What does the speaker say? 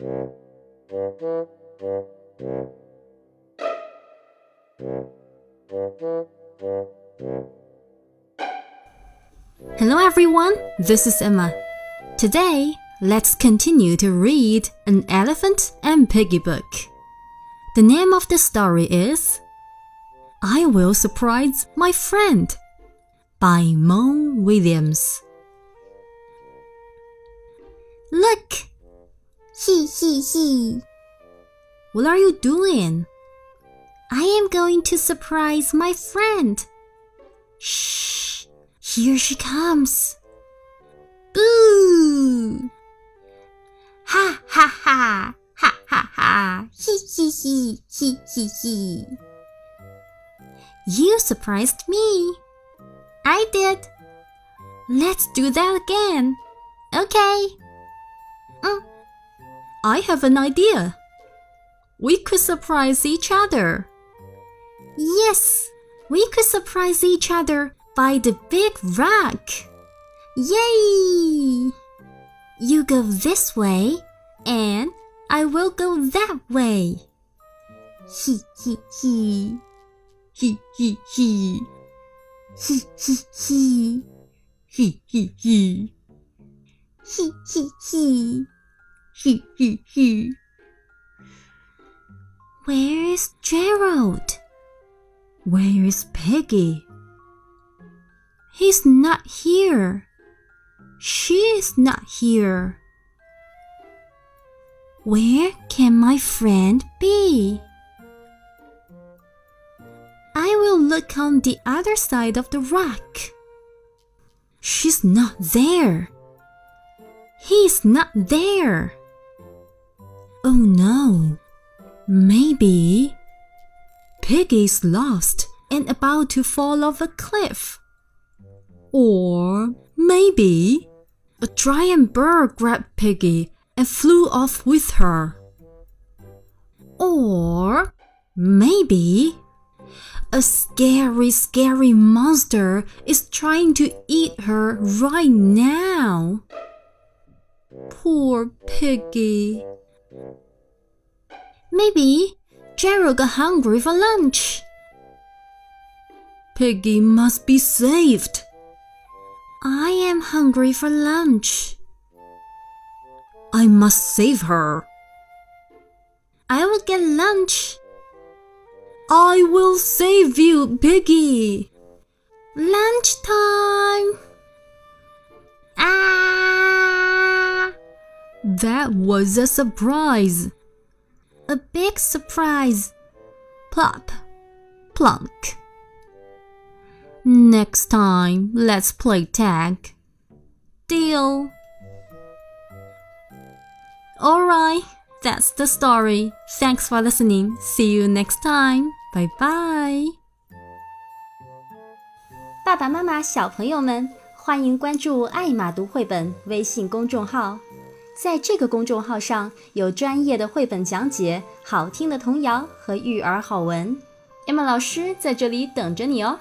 Hello everyone, this is Emma. Today, let's continue to read An Elephant and Piggy book. The name of the story is I Will Surprise My Friend by Mo Willems. Look! He, he, he. What are you doing? I am going to surprise my friend. Shh! Here she comes. Boo! Ha ha ha! Ha ha ha! He he he! He he he! You surprised me. I did. Let's do that again. Okay. Mm. I have an idea. We could surprise each other. Yes, we could surprise each other by the big rock. Yay! You go this way, and I will go that way. He he he. He he he. He he he. He he he. He he he. He he he. Where is Gerald? Where is Piggy? He's not here. She is not here. Where can my friend be? I will look on the other side of the rock. She's not there. He's not there. Oh no. Maybe Piggy's lost and about to fall off a cliff. Or maybe a giant bird grabbed Piggy and flew off with her. Or maybe a scary, scary monster is trying to eat her right now. Poor Piggy. Maybe Gerald got hungry for lunch. Piggy must be saved. I am hungry for lunch. I must save her. I will get lunch. I will save you, Piggy. Lunchtime. That was a surprise. A big surprise. Plop, plunk. Next time, let's play tag. Deal. Alright, that's the story. Thanks for listening. See you next time. Bye bye. 爸爸妈妈、小朋友们，欢迎关注“爱马读绘本”微信公众号。 在这个公众号上有专业的绘本讲解、好听的童谣和育儿好文。Emma 老师在这里等着你哦。